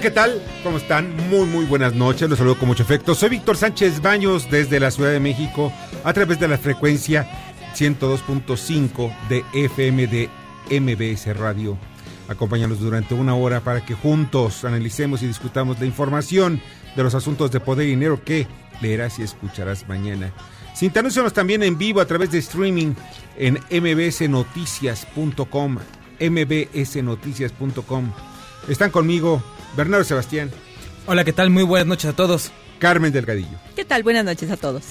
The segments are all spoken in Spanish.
¿Qué tal? ¿Cómo están? Muy, muy buenas noches. Los saludo con mucho afecto. Soy Víctor Sánchez Baños desde la Ciudad de México a través de la frecuencia 102.5 de FM de MBS Radio. Acompáñanos durante una hora para que juntos analicemos y discutamos la información de los asuntos de poder y dinero que leerás y escucharás mañana. Sintonízanos también en vivo a través de streaming en mbsnoticias.com. mbsnoticias.com. Están conmigo Bernardo Sebastián. Hola, ¿qué tal? Muy buenas noches a todos. Carmen Delgadillo. ¿Qué tal? Buenas noches a todos.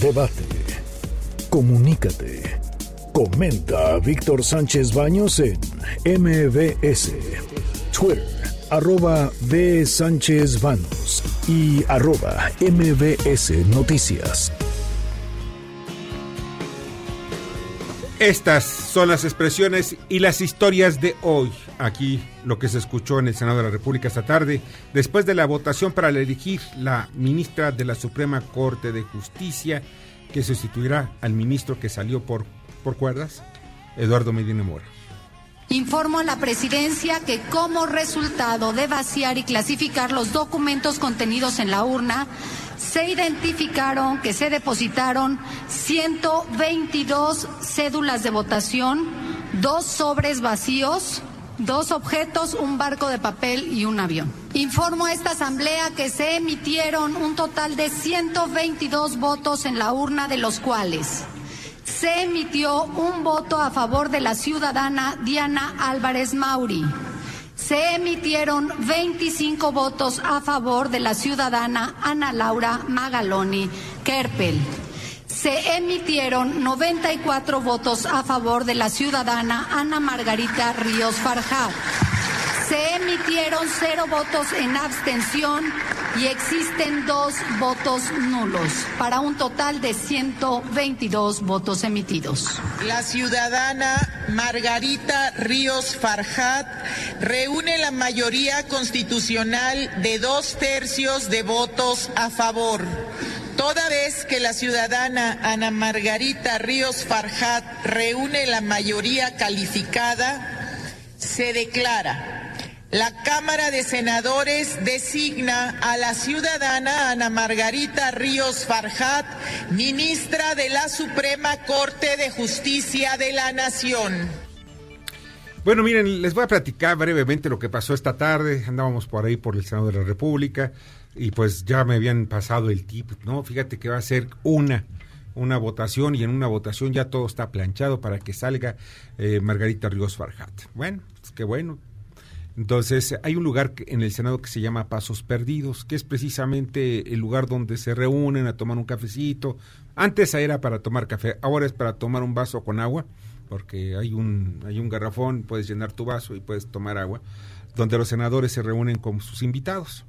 Debate. Comunícate. Comenta a Víctor Sánchez Baños en MBS. Twitter, arroba B. Sánchez Baños y arroba MBS Noticias. Estas son las expresiones y las historias de hoy. Aquí lo que se escuchó en el Senado de la República esta tarde, después de la votación para elegir la ministra de la Suprema Corte de Justicia, que sustituirá al ministro que salió por, por cuerdas, Eduardo Medina Mora. Informo a la presidencia que como resultado de vaciar y clasificar los documentos contenidos en la urna, se identificaron que se depositaron 122 cédulas de votación, dos sobres vacíos, dos objetos, un barco de papel y un avión. Informo a esta Asamblea que se emitieron un total de 122 votos en la urna, de los cuales se emitió un voto a favor de la ciudadana Diana Álvarez Mauri. Se emitieron 25 votos a favor de la ciudadana Ana Laura Magaloni Kerpel. Se emitieron 94 votos a favor de la ciudadana Ana Margarita Ríos Farjat. Se emitieron cero votos en abstención y existen dos votos nulos, para un total de 122 votos emitidos. La ciudadana Margarita Ríos Farjat reúne la mayoría constitucional de dos tercios de votos a favor. Toda vez que la ciudadana Ana Margarita Ríos Farjat reúne la mayoría calificada, se declara la Cámara de Senadores designa a la ciudadana Ana Margarita Ríos Farjat, ministra de la Suprema Corte de Justicia de la Nación. Bueno, miren, les voy a platicar brevemente lo que pasó esta tarde. Andábamos por ahí por el Senado de la República y pues ya me habían pasado el tip, ¿no? Fíjate que va a ser una una votación y en una votación ya todo está planchado para que salga eh, Margarita Ríos Farjat. Bueno, pues qué bueno, entonces, hay un lugar en el Senado que se llama Pasos Perdidos, que es precisamente el lugar donde se reúnen a tomar un cafecito. Antes era para tomar café, ahora es para tomar un vaso con agua, porque hay un, hay un garrafón, puedes llenar tu vaso y puedes tomar agua, donde los senadores se reúnen con sus invitados.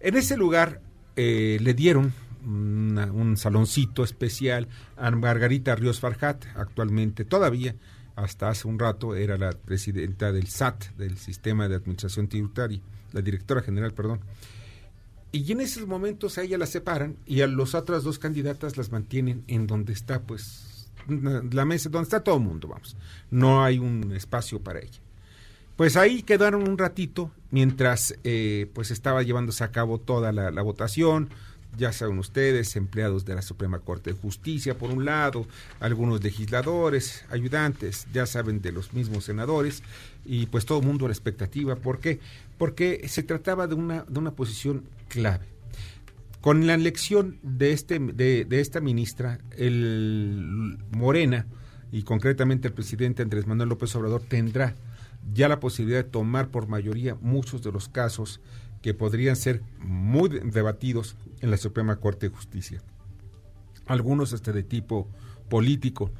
En ese lugar eh, le dieron un saloncito especial a Margarita Ríos Farjat, actualmente todavía hasta hace un rato era la presidenta del SAT, del Sistema de Administración Tributaria, la directora general, perdón. Y en esos momentos a ella la separan y a las otras dos candidatas las mantienen en donde está, pues, la mesa, donde está todo el mundo, vamos. No hay un espacio para ella. Pues ahí quedaron un ratito mientras eh, pues estaba llevándose a cabo toda la, la votación, ya saben ustedes, empleados de la Suprema Corte de Justicia, por un lado, algunos legisladores, ayudantes, ya saben de los mismos senadores, y pues todo el mundo a la expectativa. ¿Por qué? Porque se trataba de una, de una posición clave. Con la elección de, este, de, esta ministra, el Morena y concretamente el presidente Andrés Manuel López Obrador tendrá ya la posibilidad de tomar por mayoría muchos de los casos que podrían ser muy debatidos en la Suprema Corte de Justicia. Algunos hasta de tipo político.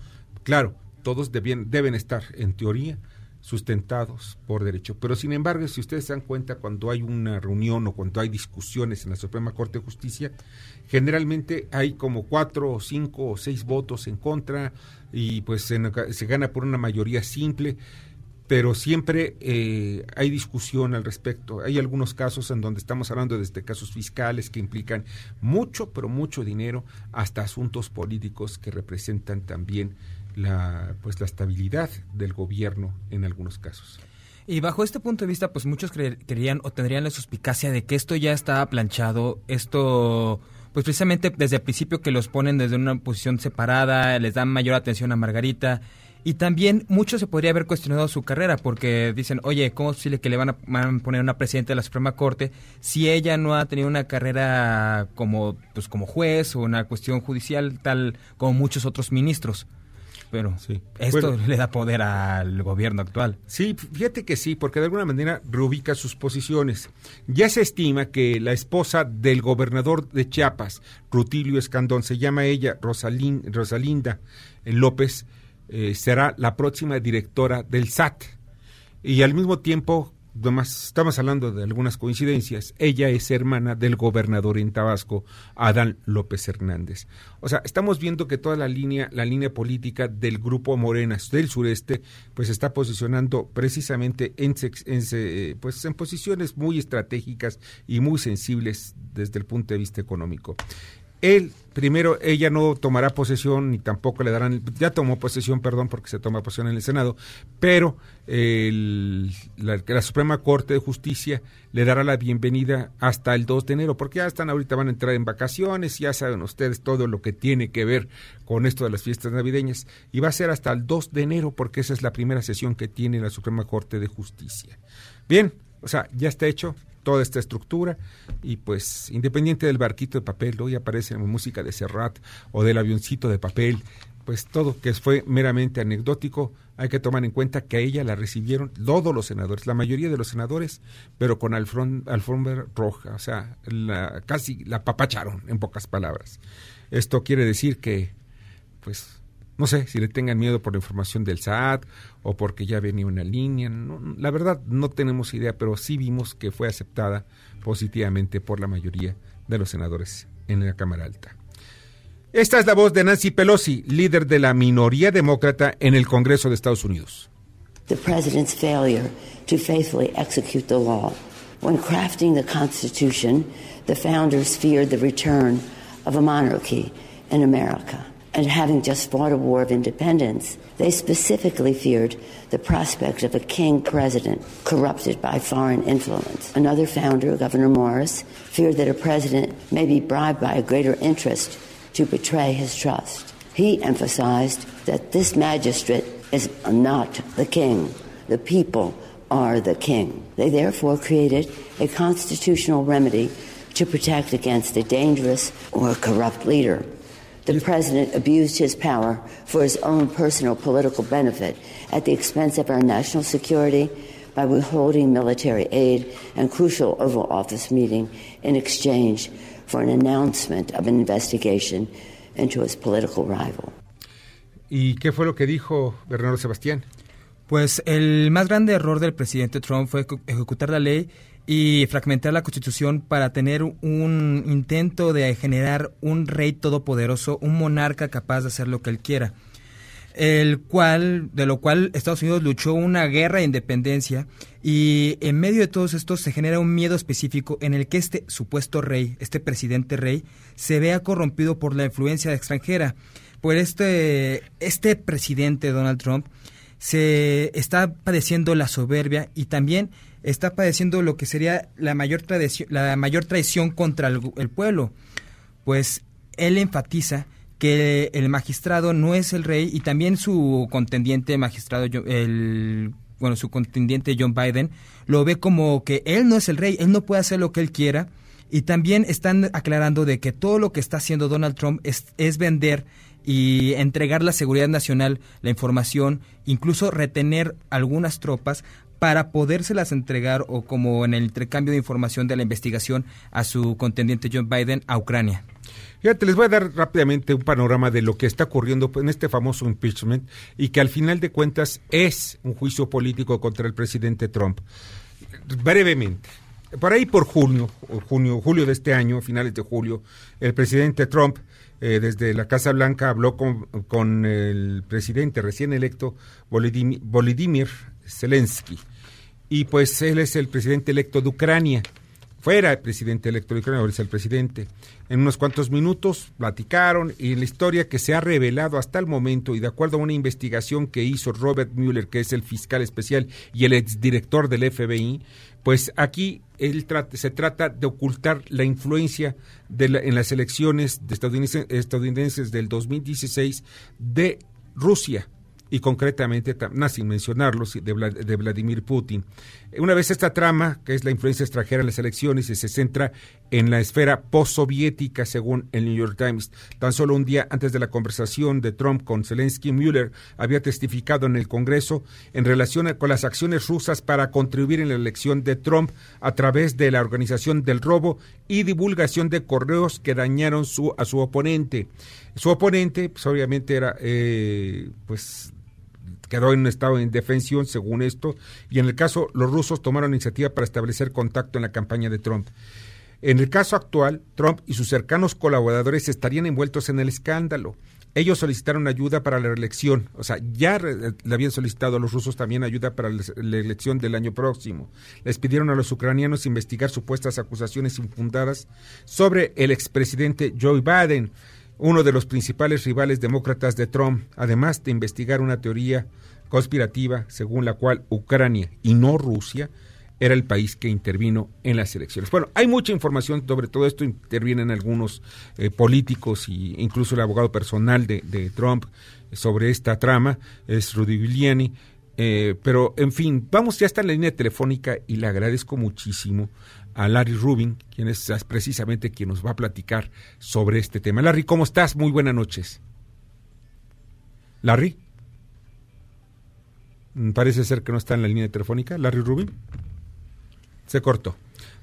Claro, todos deben, estar, en teoría, sustentados por derecho. Pero sin embargo, si ustedes se dan cuenta, cuando hay una reunión o cuando hay discusiones en la Suprema Corte de Justicia, generalmente hay como cuatro o cinco o seis votos en contra y pues se gana por una mayoría simple pero siempre eh, hay discusión al respecto. Hay algunos casos en donde estamos hablando desde casos fiscales que implican mucho, pero mucho dinero, hasta asuntos políticos que representan también la, pues, la estabilidad del gobierno en algunos casos. Y bajo este punto de vista, pues muchos creerían o tendrían la suspicacia de que esto ya está planchado, esto pues precisamente desde el principio que los ponen desde una posición separada, les dan mayor atención a Margarita, y también mucho se podría haber cuestionado su carrera porque dicen, oye, ¿cómo es posible que le van a, poner una presidenta de la Suprema Corte si ella no ha tenido una carrera como, pues, como juez o una cuestión judicial tal como muchos otros ministros? Pero sí. esto le da poder al gobierno actual. Sí, fíjate que sí, porque de alguna manera reubica sus posiciones. Ya se estima que la esposa del gobernador de Chiapas, Rutilio Escandón, se llama ella Rosalinda López, eh, será la próxima directora del SAT. Y al mismo tiempo, además, estamos hablando de algunas coincidencias, ella es hermana del gobernador en Tabasco, Adán López Hernández. O sea, estamos viendo que toda la línea, la línea política del grupo Morenas del sureste, pues está posicionando precisamente en, en, pues, en posiciones muy estratégicas y muy sensibles desde el punto de vista económico. Él, primero, ella no tomará posesión ni tampoco le darán, ya tomó posesión, perdón, porque se toma posesión en el Senado, pero la, la, Suprema Corte de Justicia le dará la bienvenida hasta el 2 de enero, porque ya están ahorita, van a entrar en vacaciones, ya saben ustedes todo lo que tiene que ver con esto de las fiestas navideñas, y va a ser hasta el 2 de enero, porque esa es la primera sesión que tiene la Suprema Corte de Justicia. Bien, o sea, ya está hecho, toda esta estructura y pues independiente del barquito de papel, hoy aparece música de Serrat o del avioncito de papel, pues todo que fue meramente anecdótico, hay que tomar en cuenta que a ella la recibieron todos los senadores, la mayoría de los senadores, pero con alfombra roja, o sea, la, casi la papacharon, en pocas palabras. Esto quiere decir que, pues, no sé si le tengan miedo por la información del SAT o porque ya venía una línea. la verdad no tenemos idea, pero sí vimos que fue aceptada positivamente por la mayoría de los senadores en la Cámara Alta. Esta es la voz de Nancy Pelosi, líder de la minoría demócrata en el Congreso de Estados Unidos. The president's failure to faithfully execute the law. When crafting the Constitution, the founders feared the return of a monarchy in America. And having just fought a war of independence, they specifically feared the prospect of a king president corrupted by foreign influence. Another founder, Governor Morris, feared that a president may be bribed by a greater interest to betray his trust. He emphasized that this magistrate is not the king. The people are the king. They therefore created a constitutional remedy to protect against a dangerous or corrupt leader. The president abused his power for his own personal political benefit at the expense of our national security by withholding military aid and crucial Oval Office meeting in exchange for an announcement of an investigation into his political rival. ¿Y qué fue lo que dijo Bernardo Sebastián? Pues el más grande error del presidente Trump fue ejecutar la ley y fragmentar la constitución para tener un intento de generar un rey todopoderoso, un monarca capaz de hacer lo que él quiera. El cual, de lo cual Estados Unidos luchó una guerra de independencia y en medio de todos estos se genera un miedo específico en el que este supuesto rey, este presidente rey, se vea corrompido por la influencia extranjera. Por este, este presidente Donald Trump se está padeciendo la soberbia y también está padeciendo lo que sería la mayor, traición, la mayor traición contra el, pueblo, pues él enfatiza que el magistrado no es el rey y también su contendiente magistrado, el, bueno, su contendiente John Biden, lo ve como que él no es el rey, él no puede hacer lo que él quiera. Y también están aclarando de que todo lo que está haciendo Donald Trump es, es vender y entregar la seguridad nacional, la información, incluso retener algunas tropas para podérselas entregar o como en el intercambio de información de la investigación a su contendiente John Biden a Ucrania. Fíjate, les voy a dar rápidamente un panorama de lo que está ocurriendo en este famoso impeachment y que al final de cuentas es un juicio político contra el presidente Trump. Brevemente, por ahí por junio, junio, julio de este año, finales de julio, el presidente Trump eh, desde la Casa Blanca habló con, con el presidente recién electo Volodymyr Zelensky. Y pues él es el presidente electo de Ucrania. Fuera el presidente electo de Ucrania, ahora es el presidente. En unos cuantos minutos platicaron y la historia que se ha revelado hasta el momento y de acuerdo a una investigación que hizo Robert Mueller, que es el fiscal especial y el exdirector del FBI, pues aquí él se trata de ocultar la influencia de en las elecciones de estadounidenses del 2016 de Rusia y concretamente, no, sin mencionarlos, de, de, Vladimir Putin. Una vez esta trama, que es la influencia extranjera en las elecciones, y se centra en la esfera postsoviética, según el New York Times. Tan solo un día antes de la conversación de Trump con Zelensky, Mueller había testificado en el Congreso en relación con las acciones rusas para contribuir en la elección de Trump a través de la organización del robo y divulgación de correos que dañaron su, a su oponente. Su oponente, pues, obviamente, era eh, pues quedó en un estado de indefensión, según esto, y en el caso los rusos tomaron iniciativa para establecer contacto en la campaña de Trump. En el caso actual, Trump y sus cercanos colaboradores estarían envueltos en el escándalo. Ellos solicitaron ayuda para la reelección, o sea, ya le habían solicitado a los rusos también ayuda para la elección del año próximo. Les pidieron a los ucranianos investigar supuestas acusaciones infundadas sobre el expresidente Joe Biden uno de los principales rivales demócratas de Trump, además de investigar una teoría conspirativa según la cual Ucrania y no Rusia era el país que intervino en las elecciones. Bueno, hay mucha información sobre todo esto, intervienen algunos eh, políticos e incluso el abogado personal de, Trump sobre esta trama, es Rudy Giuliani, eh, pero en fin, vamos, ya está en la línea telefónica y le agradezco muchísimo a Larry Rubin, quien es precisamente quien nos va a platicar sobre este tema. Larry, ¿cómo estás? Muy buenas noches. Larry. Mm, parece ser que no está en la línea telefónica. Larry Rubin. Se cortó.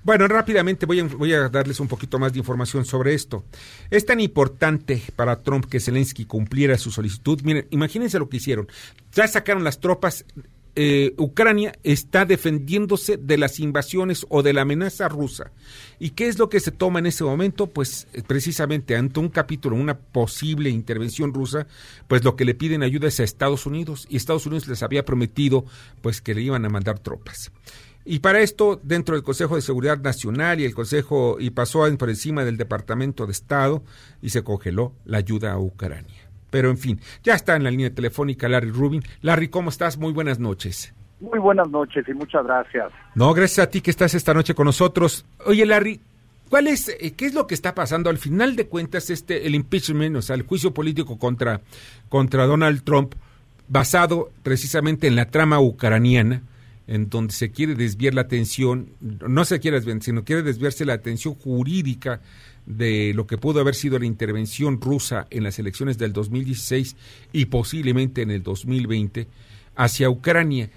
Bueno, rápidamente voy a, darles un poquito más de información sobre esto. Es tan importante para Trump que Zelensky cumpliera su solicitud. Miren, imagínense lo que hicieron. Ya sacaron las tropas eh, Ucrania está defendiéndose de las invasiones o de la amenaza rusa. ¿Y qué es lo que se toma en ese momento? Pues eh, precisamente ante un capítulo, una posible intervención rusa, pues lo que le piden ayuda es a Estados Unidos y Estados Unidos les había prometido pues que le iban a mandar tropas. Y para esto, dentro del Consejo de Seguridad Nacional y el Consejo, y pasó por encima del Departamento de Estado y se congeló la ayuda a Ucrania. Pero en fin, ya está en la línea telefónica Larry Rubin. Larry, ¿cómo estás? Muy buenas noches. Muy buenas noches y muchas gracias. No, gracias a ti que estás esta noche con nosotros. Oye, Larry, ¿cuál es, eh, qué es lo que está pasando? Al final de cuentas, este, el impeachment, o sea, el juicio político contra, contra Donald Trump, basado precisamente en la trama ucraniana, en donde se quiere desviar la atención, no se quiere desviar, sino quiere desviarse la atención jurídica de lo que pudo haber sido la intervención rusa en las elecciones del 2016 y posiblemente en el 2020 hacia Ucrania.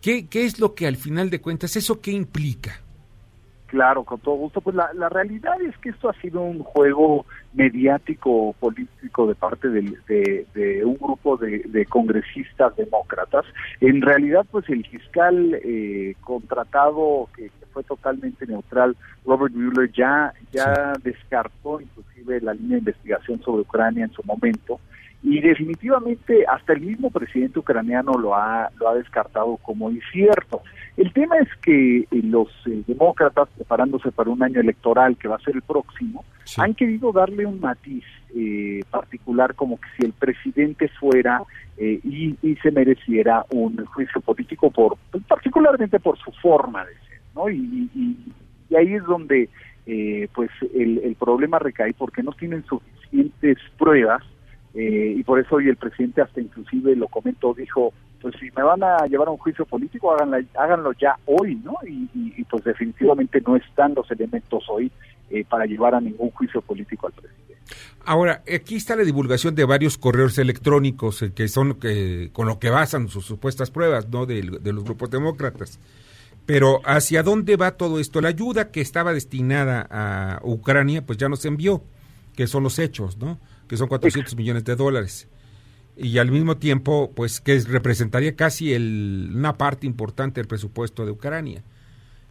¿Qué, qué es lo que al final de cuentas, eso qué implica? Claro, con todo gusto. Pues la, la realidad es que esto ha sido un juego mediático político de parte de, de, un grupo de, congresistas demócratas. En realidad, pues el fiscal eh, contratado que, fue totalmente neutral, Robert Mueller, ya, ya descartó inclusive la línea de investigación sobre Ucrania en su momento y definitivamente hasta el mismo presidente ucraniano lo ha, lo ha descartado como incierto. El tema es que eh, los eh, demócratas, preparándose para un año electoral que va a ser el próximo, han querido darle un matiz eh, particular como que si el presidente fuera y, se mereciera un juicio político por pues, particularmente por su forma de ser, ¿no? Y, ahí es donde pues el, el problema recae porque no tienen suficientes pruebas eh, y por eso hoy el presidente hasta inclusive lo comentó, dijo, pues si me van a llevar a un juicio político, háganlo, háganlo ya hoy, ¿no? Y, pues definitivamente no están los elementos hoy eh, para llevar a ningún juicio político al presidente. Ahora, aquí está la divulgación de varios correos electrónicos eh, que son que, con lo que basan sus supuestas pruebas, ¿no? De, de, los grupos demócratas. Pero ¿hacia dónde va todo esto? La ayuda que estaba destinada a Ucrania, pues ya nos envió, que son los hechos, ¿no? Que son 400 millones de dólares. Y al mismo tiempo, pues que representaría casi el, una parte importante del presupuesto de Ucrania.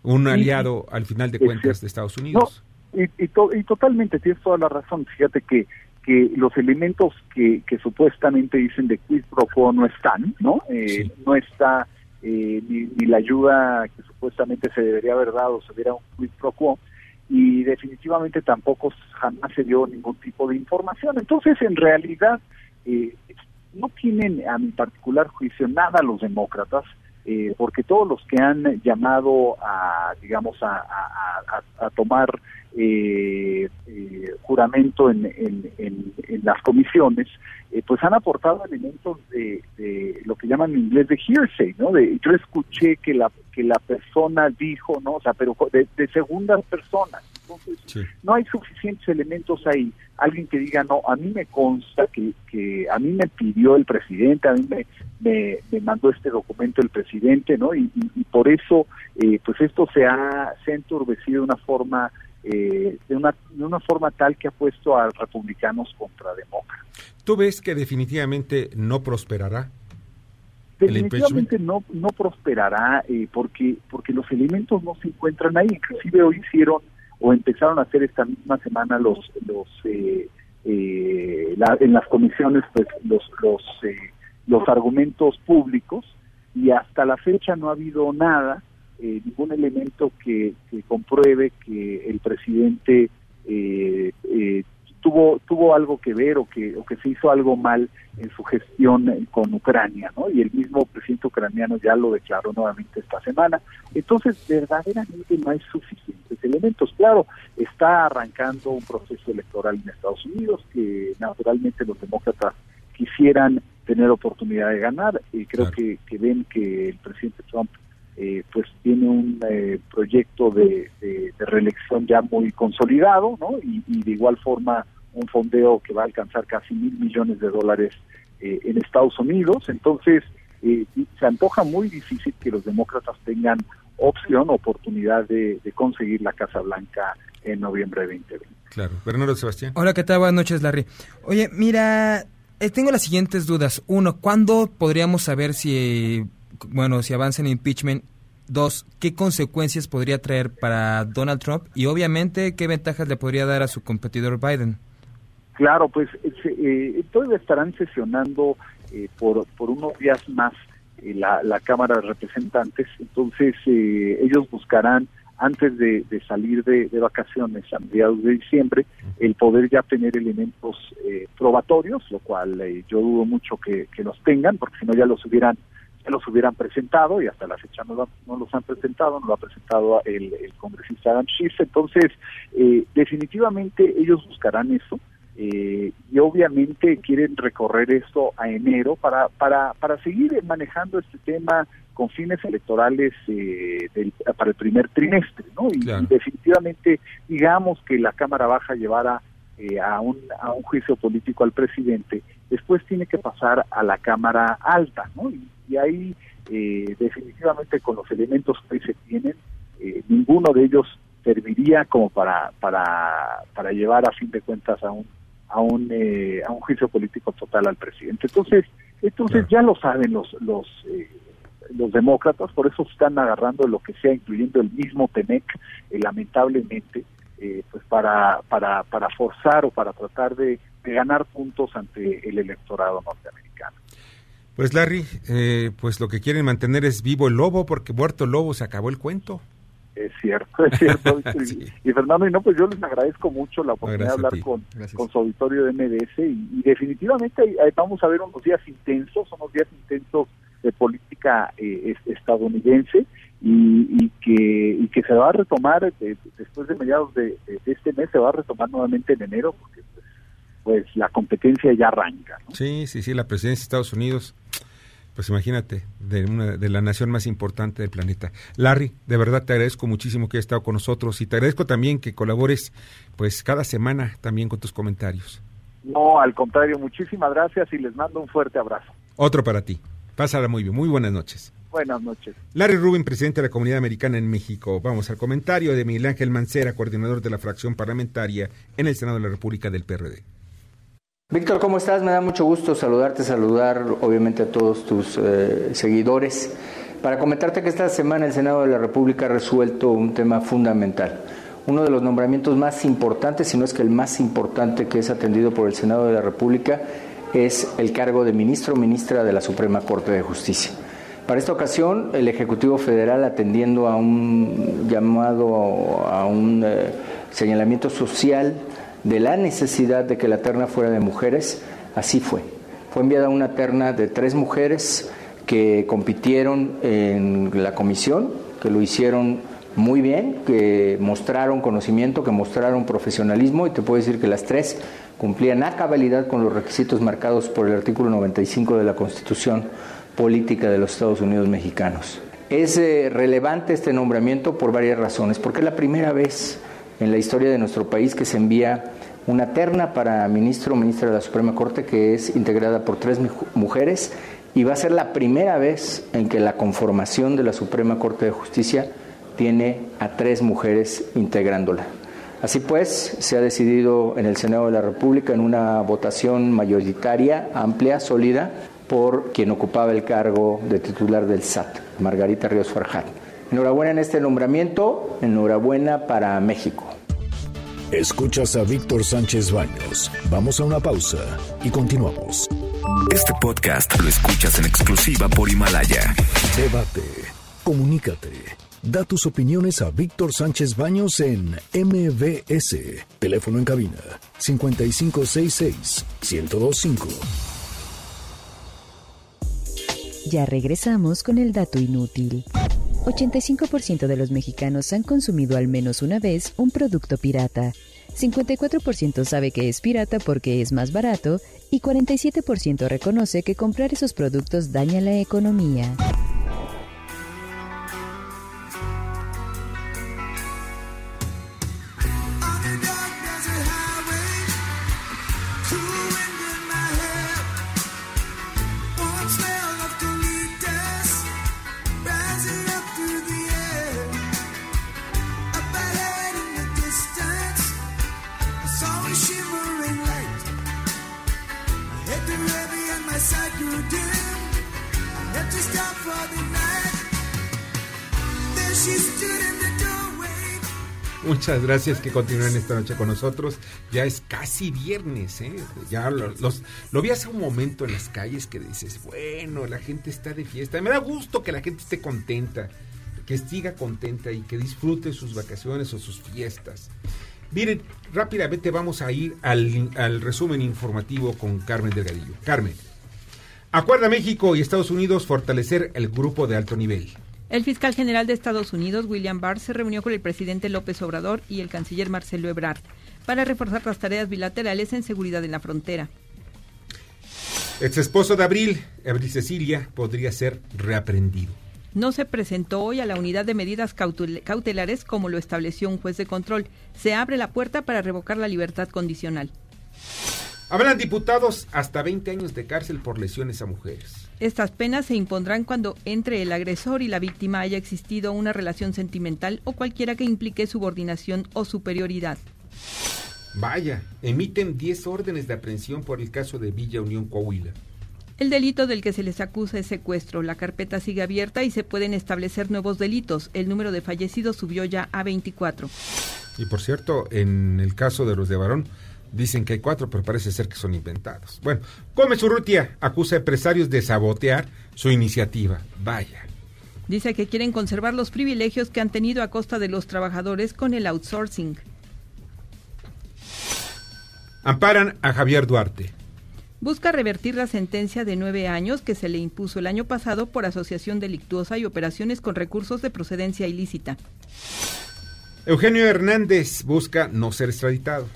Un aliado, al final de cuentas, de Estados Unidos. Y, y, y, totalmente, tienes toda la razón. Fíjate que, que los elementos que, que supuestamente dicen de quid pro quo no están, ¿no? Eh, No está eh, ni, ni, la ayuda que supuestamente se debería haber dado, se diera un quid pro quo, y definitivamente tampoco jamás se dio ningún tipo de información. Entonces, en realidad, eh, no tienen a mi particular juicio nada los demócratas, eh, porque todos los que han llamado a, digamos, a, tomar eh, eh, juramento en, en, en, en, las comisiones, eh, pues han aportado elementos de, de, lo que llaman en inglés de hearsay, ¿no? De, yo escuché que la que la persona dijo, ¿no? O sea, pero de, de segundas personas. Entonces, sí. no hay suficientes elementos ahí. Alguien que diga, no, a mí me consta que, que a mí me pidió el presidente, a mí me, me, me mandó este documento el presidente, ¿no? Y, y, y por eso, eh, pues esto se ha, se ha enturbecido de una forma eh, de, una, de una forma tal que ha puesto a republicanos contra demócratas. ¿Tú ves que definitivamente no prosperará? Definitivamente no no prosperará eh, porque porque los elementos no se encuentran ahí. Inclusive hoy hicieron o empezaron a hacer esta misma semana los los eh, eh, la, en las comisiones pues los los eh, los argumentos públicos y hasta la fecha no ha habido nada eh, ningún elemento que, que, compruebe que el presidente eh, eh, tuvo tuvo algo que ver o que o que se hizo algo mal en su gestión con Ucrania, ¿no? Y el mismo presidente ucraniano ya lo declaró nuevamente esta semana. Entonces, verdaderamente no hay suficientes elementos. Claro, está arrancando un proceso electoral en Estados Unidos que naturalmente los demócratas quisieran tener oportunidad de ganar y creo claro. que, que ven que el presidente Trump eh, pues tiene un eh, proyecto de, de, de, reelección ya muy consolidado, ¿no? Y, y, de igual forma un fondeo que va a alcanzar casi mil millones de dólares eh, en Estados Unidos. Entonces, eh, se antoja muy difícil que los demócratas tengan opción, oportunidad de, de conseguir la Casa Blanca en noviembre de 2020. Claro. Bernardo Sebastián. Hola, ¿qué tal? Buenas noches, Larry. Oye, mira, eh, tengo las siguientes dudas. Uno, ¿cuándo podríamos saber si bueno, si avanza en impeachment, dos, ¿qué consecuencias podría traer para Donald Trump? Y obviamente, ¿qué ventajas le podría dar a su competidor Biden? Claro, pues eh, todavía estarán sesionando eh, por, por unos días más eh, la, la, Cámara de Representantes, entonces eh, ellos buscarán antes de, salir de, vacaciones a mediados de diciembre, el poder ya tener elementos eh, probatorios, lo cual yo dudo mucho que, que, los tengan, porque si no ya los hubieran ya los hubieran presentado y hasta la fecha no, lo, no los han presentado, no lo ha presentado el, el congresista Adam Schiff, entonces eh, definitivamente ellos buscarán eso. Eh, y obviamente quieren recorrer esto a enero para para para seguir manejando este tema con fines electorales eh, del, para el primer trimestre, ¿no? Y, claro. y, definitivamente, digamos que la Cámara Baja llevara eh, a, un, a un juicio político al presidente, después tiene que pasar a la Cámara Alta, ¿no? Y, y ahí, eh, definitivamente, con los elementos que se tienen, eh, ninguno de ellos serviría como para, para, para llevar a fin de cuentas a un a un eh, a un juicio político total al presidente. Entonces, entonces ya lo saben los los eh, los demócratas, por eso están agarrando lo que sea, incluyendo el mismo Tenec, eh, lamentablemente, pues para, para, para forzar o para tratar de, de, ganar puntos ante el electorado norteamericano. Pues Larry, eh, pues lo que quieren mantener es vivo el lobo, porque muerto el lobo se acabó el cuento. Es cierto, es cierto. sí. y, y, Fernando, y no, pues yo les agradezco mucho la oportunidad de hablar con, con, su auditorio de MDS y, y definitivamente vamos a ver unos días intensos, unos días intensos de política eh, estadounidense y, y, que y que se va a retomar eh, después de mediados de, de, este mes se va a retomar nuevamente en enero porque pues, pues la competencia ya arranca ¿no? sí sí sí la presidencia de Estados Unidos Pues imagínate, de, una, de la nación más importante del planeta. Larry, de verdad te agradezco muchísimo que hayas estado con nosotros y te agradezco también que colabores pues cada semana también con tus comentarios. No, al contrario, muchísimas gracias y les mando un fuerte abrazo. Otro para ti. Pásala muy bien. Muy buenas noches. Buenas noches. Larry Rubin, presidente de la Comunidad Americana en México. Vamos al comentario de Miguel Ángel Mancera, coordinador de la fracción parlamentaria en el Senado de la República del PRD. Víctor, ¿cómo estás? Me da mucho gusto saludarte, saludar obviamente a todos tus eh, seguidores, para comentarte que esta semana el Senado de la República ha resuelto un tema fundamental, uno de los nombramientos más importantes, si no es que el más importante que es atendido por el Senado de la República, es el cargo de ministro o ministra de la Suprema Corte de Justicia. Para esta ocasión, el Ejecutivo Federal, atendiendo a un llamado, a un eh, señalamiento social, de la necesidad de que la terna fuera de mujeres, así fue. Fue enviada una terna de tres mujeres que compitieron en la comisión, que lo hicieron muy bien, que mostraron conocimiento, que mostraron profesionalismo y te puedo decir que las tres cumplían a cabalidad con los requisitos marcados por el artículo 95 de la Constitución Política de los Estados Unidos Mexicanos. Es eh, relevante este nombramiento por varias razones, porque es la primera vez en la historia de nuestro país que se envía una terna para ministro o ministra de la Suprema Corte que es integrada por tres mujeres y va a ser la primera vez en que la conformación de la Suprema Corte de Justicia tiene a tres mujeres integrándola. Así pues, se ha decidido en el Senado de la República en una votación mayoritaria, amplia, sólida, por quien ocupaba el cargo de titular del SAT, Margarita Ríos Farjat. Enhorabuena en este nombramiento, enhorabuena para México. Escuchas a Víctor Sánchez Baños. Vamos a una pausa y continuamos. Este podcast lo escuchas en exclusiva por Himalaya. Debate, comunícate, da tus opiniones a Víctor Sánchez Baños en MBS. Teléfono en cabina 5566 1025. Ya regresamos con el dato inútil. 85% de los mexicanos han consumido al menos una vez un producto pirata. 54% sabe que es pirata porque es más barato y 47% reconoce que comprar esos productos daña la economía. Muchas gracias que continúen esta noche con nosotros. Ya es casi viernes, ¿eh? Ya los, lo vi hace un momento en las calles que dices, bueno, la gente está de fiesta. Me da gusto que la gente esté contenta, que siga contenta y que disfrute sus vacaciones o sus fiestas. Miren, rápidamente vamos a ir al, al resumen informativo con Carmen Delgadillo. Carmen. Acuerda México y Estados Unidos fortalecer el grupo de alto nivel. El fiscal general de Estados Unidos, William Barr, se reunió con el presidente López Obrador y el canciller Marcelo Ebrard para reforzar las tareas bilaterales en seguridad en la frontera. Ex esposo de Abril, Abril Cecilia, podría ser reaprendido. No se presentó hoy a la unidad de medidas cautelares como lo estableció un juez de control. Se abre la puerta para revocar la libertad condicional. Habrán diputados hasta 20 años de cárcel por lesiones a mujeres. Estas penas se impondrán cuando entre el agresor y la víctima haya existido una relación sentimental o cualquiera que implique subordinación o superioridad. Vaya, emiten 10 órdenes de aprehensión por el caso de Villa Unión Coahuila. El delito del que se les acusa es secuestro. La carpeta sigue abierta y se pueden establecer nuevos delitos. El número de fallecidos subió ya a 24. Y por cierto, en el caso de los de Barón, Dicen que hay cuatro, pero parece ser que son inventados. Bueno, Come Urrutia acusa a empresarios de sabotear su iniciativa. Vaya. Dice que quieren conservar los privilegios que han tenido a costa de los trabajadores con el outsourcing. Amparan a Javier Duarte. Busca revertir la sentencia de nueve años que se le impuso el año pasado por asociación delictuosa y operaciones con recursos de procedencia ilícita. Eugenio Hernández busca no ser extraditado.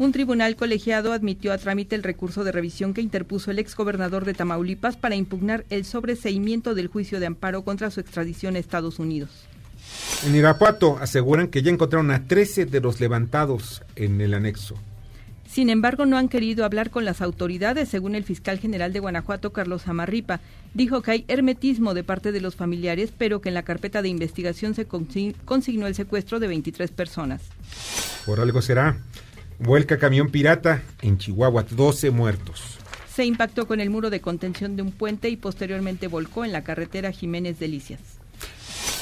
Un tribunal colegiado admitió a trámite el recurso de revisión que interpuso el exgobernador de Tamaulipas para impugnar el sobreseimiento del juicio de amparo contra su extradición a Estados Unidos. En Irapuato aseguran que ya encontraron a 13 de los levantados en el anexo. Sin embargo, no han querido hablar con las autoridades, según el fiscal general de Guanajuato, Carlos Amarripa. Dijo que hay hermetismo de parte de los familiares, pero que en la carpeta de investigación se consignó el secuestro de 23 personas. Por algo será. Vuelca camión pirata en Chihuahua, 12 muertos. Se impactó con el muro de contención de un puente y posteriormente volcó en la carretera Jiménez Delicias.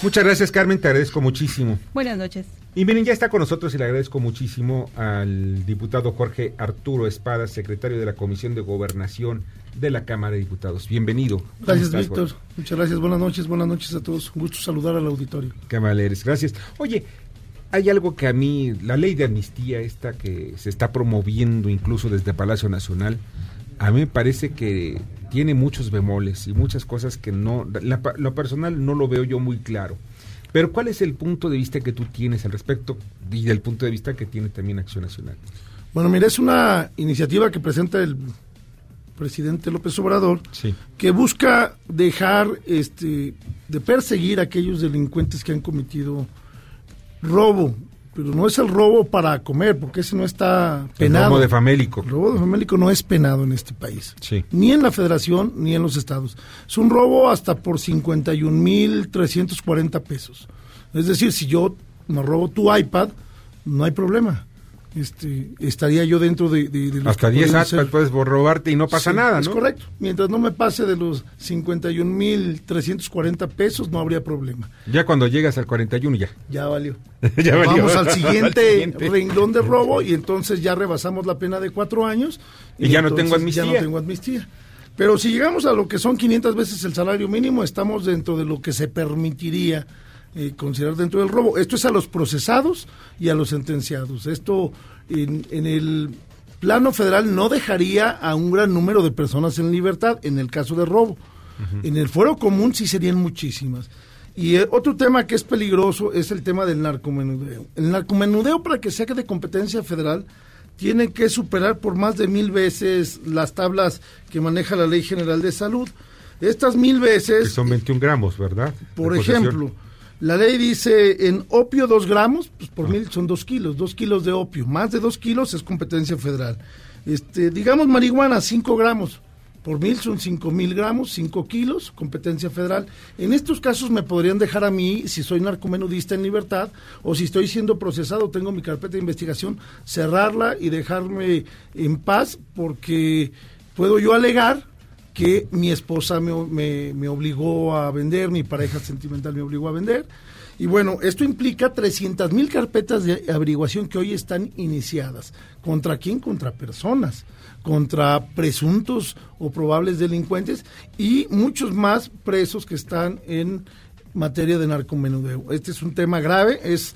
Muchas gracias, Carmen, te agradezco muchísimo. Buenas noches. Y miren, ya está con nosotros y le agradezco muchísimo al diputado Jorge Arturo Espada, secretario de la Comisión de Gobernación de la Cámara de Diputados. Bienvenido. Gracias, Víctor. Muchas gracias. Buenas noches, buenas noches a todos. Un gusto saludar al auditorio. Camaleres, gracias. Oye, hay algo que a mí, la ley de amnistía esta que se está promoviendo incluso desde Palacio Nacional, a mí me parece que tiene muchos bemoles y muchas cosas que no, lo personal no lo veo yo muy claro. Pero ¿cuál es el punto de vista que tú tienes al respecto y del punto de vista que tiene también Acción Nacional? Bueno, mira, es una iniciativa que presenta el presidente López Obrador que busca dejar este de perseguir a aquellos delincuentes que han cometido robo, pero no es el robo para comer, porque ese no está penado. El robo de famélico. El robo de famélico no es penado en este país. Ni en la federación, ni en los estados. Es un robo hasta por 51.340 pesos. Es decir, si yo me robo tu iPad, no hay problema este, estaría yo dentro de, de, Hasta 10 iPads puedes robarte y no pasa nada, ¿no? Es correcto. Mientras no me pase de los 51.340 pesos, no habría problema. Ya cuando llegas al 41 ya. Ya valió. ya valió. Vamos al siguiente, renglón de robo y entonces ya rebasamos la pena de cuatro años. Y, ya no tengo amnistía. Ya no tengo amnistía. Pero si llegamos a lo que son 500 veces el salario mínimo, estamos dentro de lo que se permitiría eh, considerar dentro del robo. Esto es a los procesados y a los sentenciados. Esto en, el plano federal no dejaría a un gran número de personas en libertad en el caso de robo. En el fuero común sí serían muchísimas. Y eh, otro tema que es peligroso es el tema del narcomenudeo. El narcomenudeo, para que sea de competencia federal, tiene que superar por más de mil veces las tablas que maneja la Ley General de Salud. Estas mil veces... Que son 21 gramos, ¿verdad? Por ejemplo, la ley dice en opio dos gramos, pues por mil son dos kilos, dos kilos de opio. Más de dos kilos es competencia federal. Este, digamos marihuana, cinco gramos. Por mil son cinco mil gramos, cinco kilos, competencia federal. En estos casos me podrían dejar a mí, si soy narcomenudista en libertad, o si estoy siendo procesado, tengo mi carpeta de investigación, cerrarla y dejarme en paz, porque puedo yo alegar que mi esposa me, me, obligó a vender, mi pareja sentimental me obligó a vender. Y bueno, esto implica 300 mil carpetas de averiguación que hoy están iniciadas. ¿Contra quién? Contra personas, contra presuntos o probables delincuentes y muchos más presos que están en materia de narcomenudeo. Este es un tema grave, es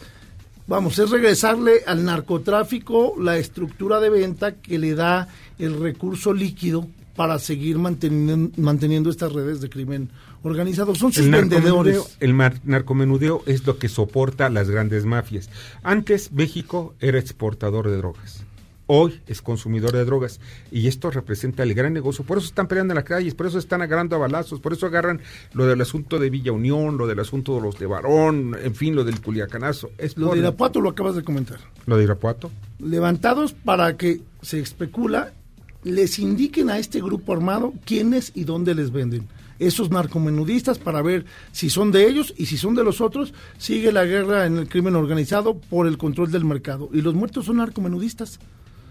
vamos, es regresarle al narcotráfico la estructura de venta que le da el recurso líquido para seguir manteniendo, manteniendo estas redes de crimen organizado. Son sus el vendedores. El narcomenudeo es lo que soporta las grandes mafias. Antes México era exportador de drogas. Hoy es consumidor de drogas y esto representa el gran negocio. Por eso están peleando en las calles, por eso están agarrando a balazos, por eso agarran lo del asunto de Villa Unión, lo del asunto de los de Barón, en fin, lo del Culiacanazo. Es lo de Irapuato lo acabas de comentar. ¿Lo de Irapuato? Levantados para que se especula les indiquen a este grupo armado quiénes y dónde les venden. Esos narcomenudistas para ver si son de ellos y si son de los otros, sigue la guerra en el crimen organizado por el control del mercado. Y los muertos son narcomenudistas.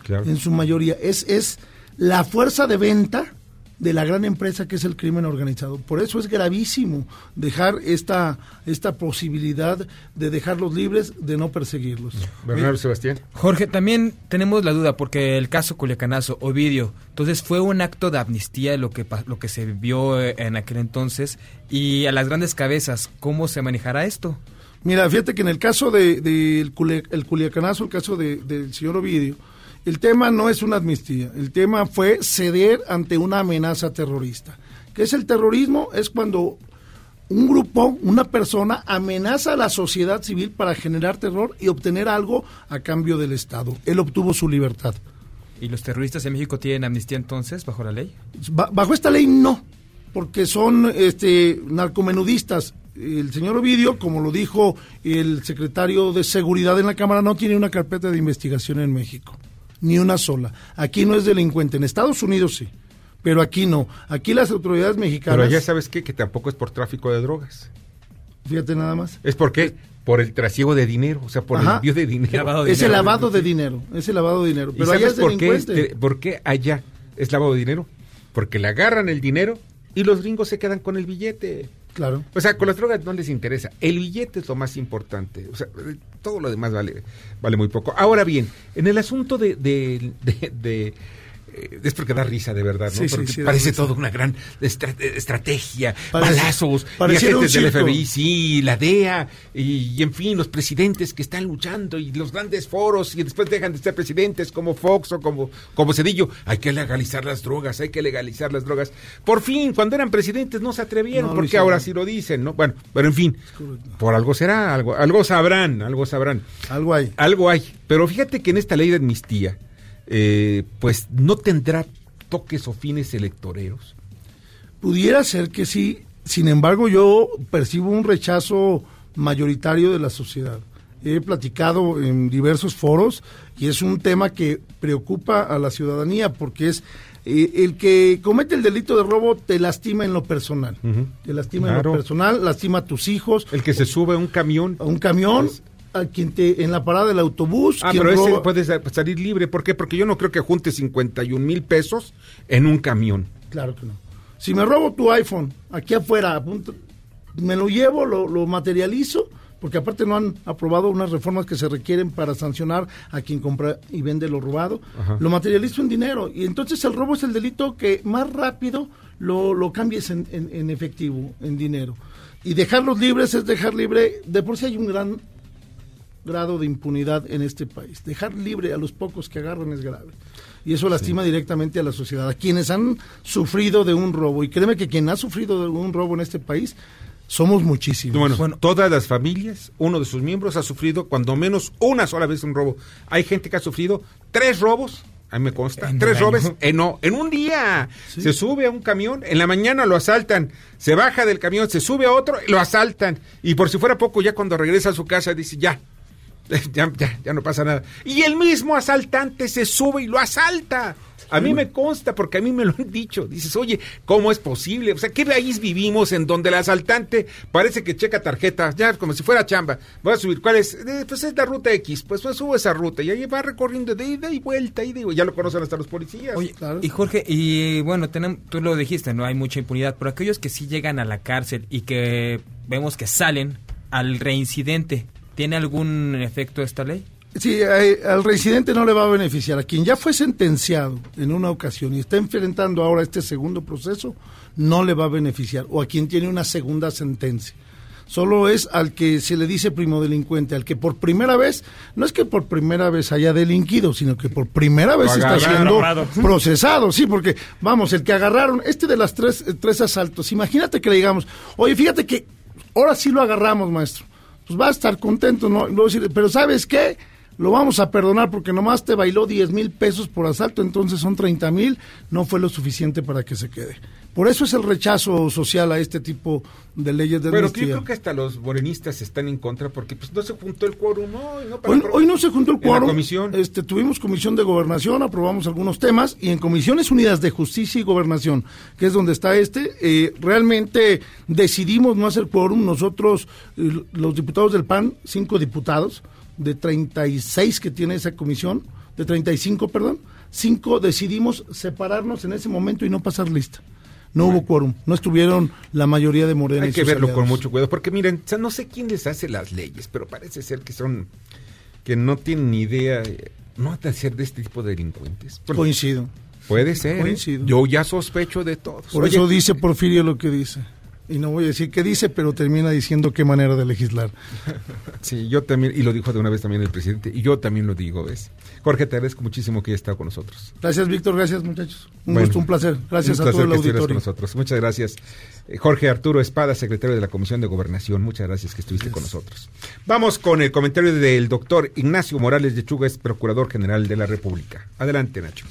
En su mayoría. Es, es la fuerza de venta de la gran empresa que es el crimen organizado. Por eso es gravísimo dejar esta, esta posibilidad de dejarlos libres, de no perseguirlos. Bernardo Sebastián. Jorge, también tenemos la duda porque el caso Culiacanazo, Ovidio, entonces fue un acto de amnistía lo que, lo que se vio eh, en aquel entonces y a las grandes cabezas, ¿cómo se manejará esto? Mira, fíjate que en el caso del de, el Culiacanazo, el caso del señor Ovidio, el tema no es una amnistía, el tema fue ceder ante una amenaza terrorista. ¿Qué es el terrorismo? Es cuando un grupo, una persona amenaza a la sociedad civil para generar terror y obtener algo a cambio del Estado. Él obtuvo su libertad. ¿Y los terroristas en México tienen amnistía entonces bajo la ley? bajo esta ley no, porque son este narcomenudistas. El señor Ovidio, como lo dijo el secretario de Seguridad en la Cámara, no tiene una carpeta de investigación en México, ni una sola. Aquí no es delincuente, en Estados Unidos sí pero aquí no. Aquí las autoridades mexicanas. Pero ya sabes qué, que tampoco es por tráfico de drogas. Fíjate nada más. Es porque por el trasiego de dinero, o sea, por el envío de dinero. es el lavado de dinero, es el lavado de dinero. Pero allá es por qué, este, por qué allá es lavado de dinero? Porque le agarran el dinero y los gringos se quedan con el billete. Claro. O sea, con las drogas no les interesa. El billete es lo más importante. O sea, todo lo demás vale, vale muy poco. Ahora bien, en el asunto de, de, es porque da risa de verdad, ¿no? porque parece todo una gran estrategia, balazos, y agentes del FBI, sí, la DEA, y, en fin, los presidentes que están luchando y los grandes foros y después dejan de ser presidentes como Fox o como, como Cedillo. Hay que legalizar las drogas, hay que legalizar las drogas. Por fin, cuando eran presidentes no se atrevieron, porque ahora sí lo dicen, ¿no? Bueno, pero en fin, por algo será, algo, algo sabrán, algo sabrán. Algo hay. Algo hay. Pero fíjate que en esta ley de amnistía, eh, pues no tendrá toques o fines electoreros. Pudiera ser que sí, sin embargo yo percibo un rechazo mayoritario de la sociedad. He platicado en diversos foros y es un tema que preocupa a la ciudadanía porque es eh, el que comete el delito de robo te lastima en lo personal. Te lastima en lo personal, lastima a tus hijos. El que se sube a un camión. A un camión. Pues, a quien te en la parada del autobús. Ah, pero ese puede salir libre. ¿Por qué? Porque yo no creo que junte 51 mil pesos en un camión. Claro que no. Si me robo tu iPhone aquí afuera, me lo llevo, lo, lo materializo, porque aparte no han aprobado unas reformas que se requieren para sancionar a quien compra y vende lo robado, lo materializo en dinero. Y entonces el robo es el delito que más rápido lo, lo cambies en, en efectivo, en dinero. Y dejarlos libres es dejar libre, de por sí hay un gran grado de impunidad en este país. Dejar libre a los pocos que agarran es grave. Y eso lastima directamente a la sociedad, a quienes han sufrido de un robo. Y créeme que quien ha sufrido de un robo en este país somos muchísimos. Bueno, todas las familias, uno de sus miembros ha sufrido cuando menos una sola vez un robo. Hay gente que ha sufrido tres robos a mí me consta. tres robos en, no, en un día. Se sube a un camión, en la mañana lo asaltan, se baja del camión, se sube a otro, lo asaltan. Y por si fuera poco, ya cuando regresa a su casa dice, ya, ya, ya, ya no pasa nada. Y el mismo asaltante se sube y lo asalta. A mí me consta porque a mí me lo han dicho. Dices, oye, ¿cómo es posible? O sea, ¿qué país vivimos en donde el asaltante parece que checa tarjeta, ya como si fuera chamba? Voy a subir, ¿cuál es? Eh, pues es la ruta X, pues, pues subo esa ruta y ahí va recorriendo de ida y vuelta y digo, ya lo conocen hasta los policías. Oye, y Jorge, y bueno, tenemos, tú lo dijiste, no hay mucha impunidad, pero aquellos que sí llegan a la cárcel y que vemos que salen al reincidente, ¿Tiene algún efecto esta ley? Sí, al residente no le va a beneficiar. A quien ya fue sentenciado en una ocasión y está enfrentando ahora este segundo proceso, no le va a beneficiar. O a quien tiene una segunda sentencia. Solo es al que se le dice primo delincuente, al que por primera vez, no es que por primera vez haya delinquido, sino que por primera vez está siendo procesado. Sí, porque, vamos, el que agarraron, este de las tres, tres asaltos, imagínate que le digamos, oye, fíjate que ahora sí lo agarramos, maestro pues va a estar contento, ¿no? Pero ¿sabes qué? Lo vamos a perdonar porque nomás te bailó 10 mil pesos por asalto, entonces son 30 mil, no fue lo suficiente para que se quede. Por eso es el rechazo social a este tipo de leyes de Bueno, yo creo que hasta los morenistas están en contra porque pues no se juntó el quórum hoy. hoy, no se juntó el quórum. comisión. Este, tuvimos comisión de gobernación, aprobamos algunos temas y en comisiones unidas de justicia y gobernación, que es donde está este, eh, realmente decidimos no hacer quórum. Nosotros, eh, los diputados del PAN, cinco diputados de 36 que tiene esa comisión, de 35, perdón, cinco decidimos separarnos en ese momento y no pasar lista no hubo quórum, no estuvieron la mayoría de Morena. Hay que verlo con mucho cuidado, porque miren, no sé quién les hace las leyes, pero parece ser que son, que no tienen ni idea, no de ser de este tipo de delincuentes. Coincido. Puede ser. ¿eh? Coincido. Yo ya sospecho de todos. Por eso dice Porfirio lo que dice y no voy a decir qué dice, pero termina diciendo qué manera de legislar. Sí, yo también, y lo dijo de una vez también el presidente, y yo también lo digo, ¿ves? Jorge, te agradezco muchísimo que hayas estado con nosotros. Gracias, Víctor, gracias, muchachos. Un gusto, un placer. Gracias a todo el auditorio. Con nosotros. Muchas gracias. Eh, Jorge Arturo Espada, secretario de la Comisión de Gobernación, muchas gracias que estuviste con nosotros. Vamos con el comentario del doctor Ignacio Morales de Chuga, es Procurador General de la República. Adelante, Nacho.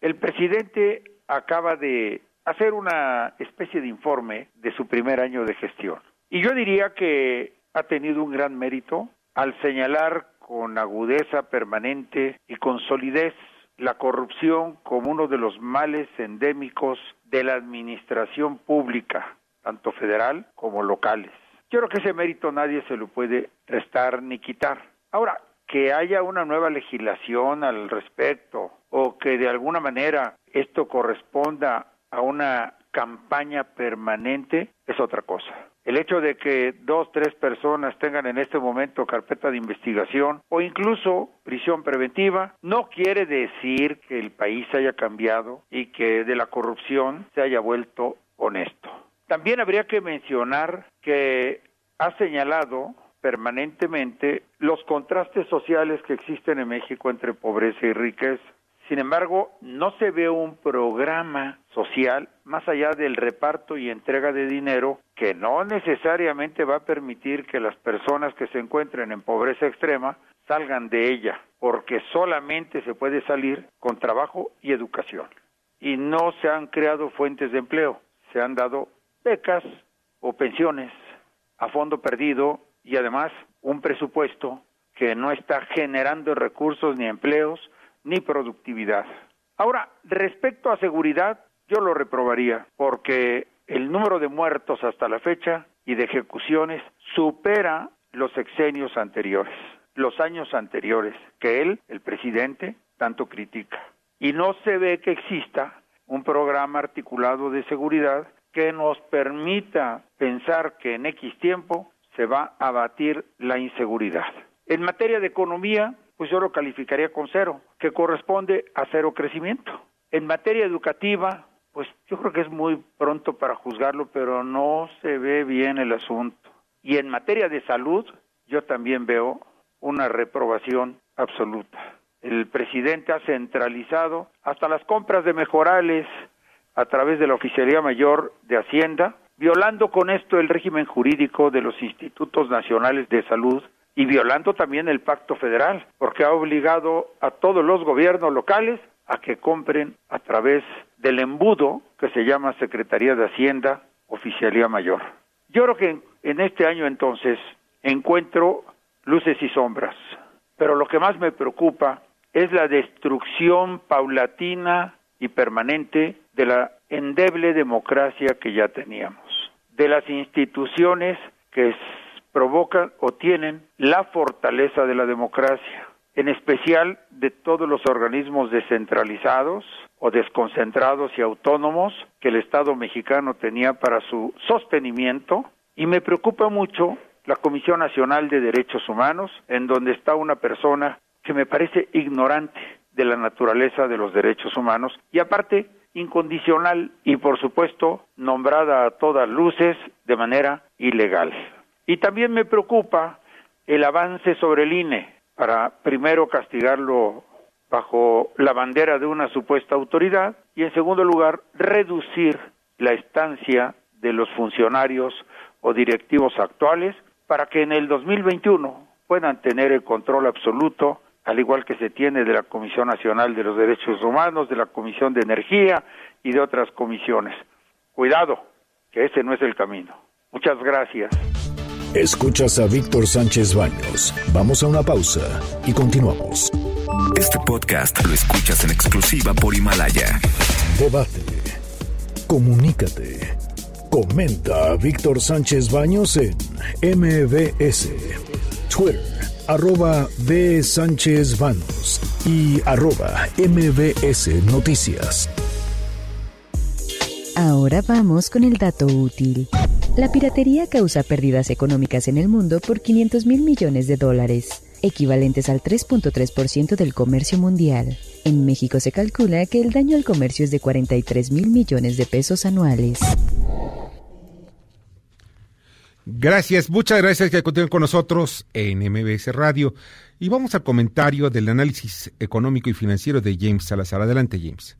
El presidente acaba de hacer una especie de informe de su primer año de gestión. Y yo diría que ha tenido un gran mérito al señalar con agudeza permanente y con solidez la corrupción como uno de los males endémicos de la administración pública, tanto federal como locales. Yo creo que ese mérito nadie se lo puede restar ni quitar. Ahora, que haya una nueva legislación al respecto o que de alguna manera esto corresponda a una campaña permanente es otra cosa. El hecho de que dos, tres personas tengan en este momento carpeta de investigación o incluso prisión preventiva no quiere decir que el país haya cambiado y que de la corrupción se haya vuelto honesto. También habría que mencionar que ha señalado permanentemente los contrastes sociales que existen en México entre pobreza y riqueza. Sin embargo, no se ve un programa social más allá del reparto y entrega de dinero que no necesariamente va a permitir que las personas que se encuentren en pobreza extrema salgan de ella, porque solamente se puede salir con trabajo y educación. Y no se han creado fuentes de empleo, se han dado becas o pensiones a fondo perdido y además un presupuesto que no está generando recursos ni empleos ni productividad. Ahora, respecto a seguridad, yo lo reprobaría porque el número de muertos hasta la fecha y de ejecuciones supera los sexenios anteriores, los años anteriores, que él, el presidente, tanto critica. Y no se ve que exista un programa articulado de seguridad que nos permita pensar que en X tiempo se va a abatir la inseguridad. En materia de economía, pues yo lo calificaría con cero, que corresponde a cero crecimiento. En materia educativa, pues yo creo que es muy pronto para juzgarlo, pero no se ve bien el asunto. Y en materia de salud, yo también veo una reprobación absoluta. El presidente ha centralizado hasta las compras de mejorales a través de la Oficialía Mayor de Hacienda, violando con esto el régimen jurídico de los institutos nacionales de salud y violando también el pacto federal, porque ha obligado a todos los gobiernos locales a que compren a través del embudo que se llama Secretaría de Hacienda, Oficialía Mayor. Yo creo que en este año entonces encuentro luces y sombras, pero lo que más me preocupa es la destrucción paulatina y permanente de la endeble democracia que ya teníamos, de las instituciones que provocan o tienen la fortaleza de la democracia, en especial de todos los organismos descentralizados o desconcentrados y autónomos que el Estado mexicano tenía para su sostenimiento y me preocupa mucho la Comisión Nacional de Derechos Humanos, en donde está una persona que me parece ignorante de la naturaleza de los derechos humanos y aparte incondicional y por supuesto nombrada a todas luces de manera ilegal. Y también me preocupa el avance sobre el INE para primero castigarlo bajo la bandera de una supuesta autoridad y en segundo lugar reducir la estancia de los funcionarios o directivos actuales para que en el 2021 puedan tener el control absoluto al igual que se tiene de la Comisión Nacional de los Derechos Humanos, de la Comisión de Energía y de otras comisiones. Cuidado, que ese no es el camino. Muchas gracias. Escuchas a Víctor Sánchez Baños. Vamos a una pausa y continuamos. Este podcast lo escuchas en exclusiva por Himalaya. Debate. Comunícate. Comenta a Víctor Sánchez Baños en MBS, Twitter, arroba B. Sánchez Baños y arroba MBS Noticias. Ahora vamos con el dato útil. La piratería causa pérdidas económicas en el mundo por 500 mil millones de dólares, equivalentes al 3.3% del comercio mundial. En México se calcula que el daño al comercio es de 43 mil millones de pesos anuales. Gracias, muchas gracias que continúen con nosotros en MBS Radio. Y vamos al comentario del análisis económico y financiero de James Salazar. Adelante, James.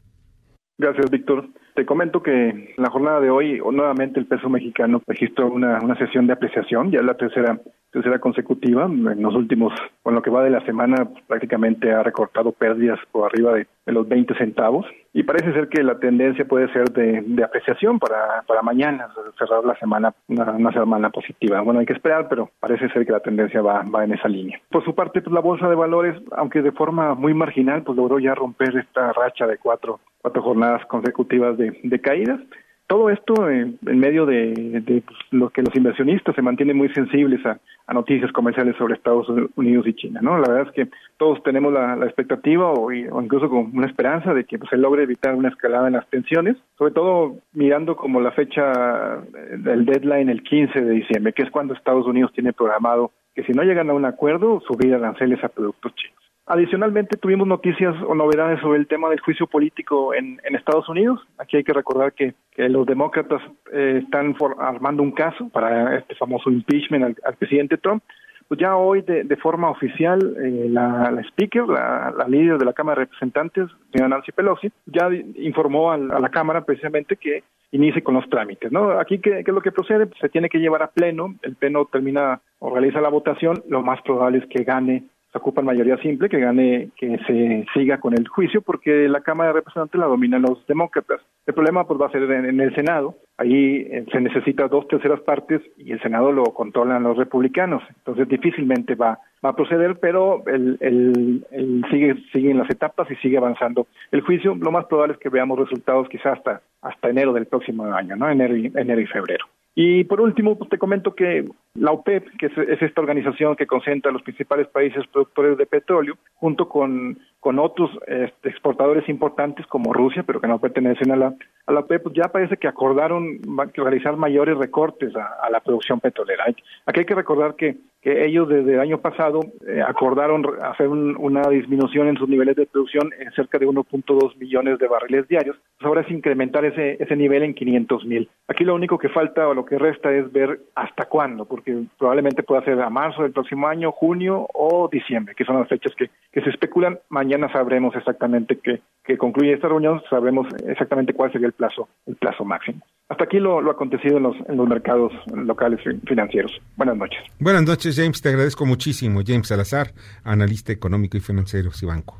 Gracias, Víctor. Te comento que en la jornada de hoy, nuevamente el peso mexicano registró una, una sesión de apreciación, ya la tercera tercera consecutiva. En los últimos, con lo que va de la semana, pues, prácticamente ha recortado pérdidas por arriba de, los 20 centavos. Y parece ser que la tendencia puede ser de, apreciación para, para mañana, cerrar la semana, una, semana positiva. Bueno, hay que esperar, pero parece ser que la tendencia va, va en esa línea. Por su parte, pues la bolsa de valores, aunque de forma muy marginal, pues logró ya romper esta racha de cuatro, cuatro jornadas consecutivas de, de caídas. Todo esto en, medio de, pues, lo que los inversionistas se mantienen muy sensibles a, noticias comerciales sobre Estados Unidos y China, ¿no? La verdad es que todos tenemos la, expectativa o, incluso con una esperanza de que pues, se logre evitar una escalada en las tensiones, sobre todo mirando como la fecha del deadline el 15 de diciembre, que es cuando Estados Unidos tiene programado que si no llegan a un acuerdo, subir aranceles a productos chinos. Adicionalmente, tuvimos noticias o novedades sobre el tema del juicio político en, Estados Unidos. Aquí hay que recordar que, los demócratas eh, están armando un caso para este famoso impeachment al, presidente Trump. Pues ya hoy, de, forma oficial, eh, la, speaker, la, líder de la Cámara de Representantes, señora Nancy Pelosi, ya informó a, la Cámara precisamente que inicie con los trámites. ¿no? Aquí, ¿qué, ¿qué, es lo que procede? Se tiene que llevar a pleno, el pleno termina o realiza la votación, lo más probable es que gane se ocupa mayoría simple, que gane, que se siga con el juicio, porque la Cámara de Representantes la dominan los demócratas. El problema pues va a ser en, el Senado, ahí eh, se necesita dos terceras partes y el Senado lo controlan los republicanos, entonces difícilmente va, va a proceder, pero el, el, sigue, sigue en las etapas y sigue avanzando el juicio. Lo más probable es que veamos resultados quizás hasta, hasta enero del próximo año, ¿no? Enero enero y febrero. Y por último, pues te comento que la OPEP, que es, esta organización que concentra los principales países productores de petróleo, junto con, con otros este, exportadores importantes como Rusia, pero que no pertenecen a la, a OPEP, pues ya parece que acordaron realizar mayores recortes a, la producción petrolera. Aquí hay que recordar que, ellos desde el año pasado eh, acordaron hacer una disminución en sus niveles de producción en cerca de 1.2 millones de barriles diarios. Pues ahora es incrementar ese, ese nivel en 500 mil. Aquí lo único que falta o lo que resta es ver hasta cuándo, porque probablemente pueda ser a marzo del próximo año, junio o diciembre, que son las fechas que, que se especulan. Mañana sabremos exactamente que, que concluye esta reunión, sabremos exactamente cuál sería el plazo, el plazo máximo. Hasta aquí lo, lo acontecido en los, en los mercados locales financieros. Buenas noches. Buenas noches, James. Te agradezco muchísimo. James Salazar, analista económico y financiero Cibanco.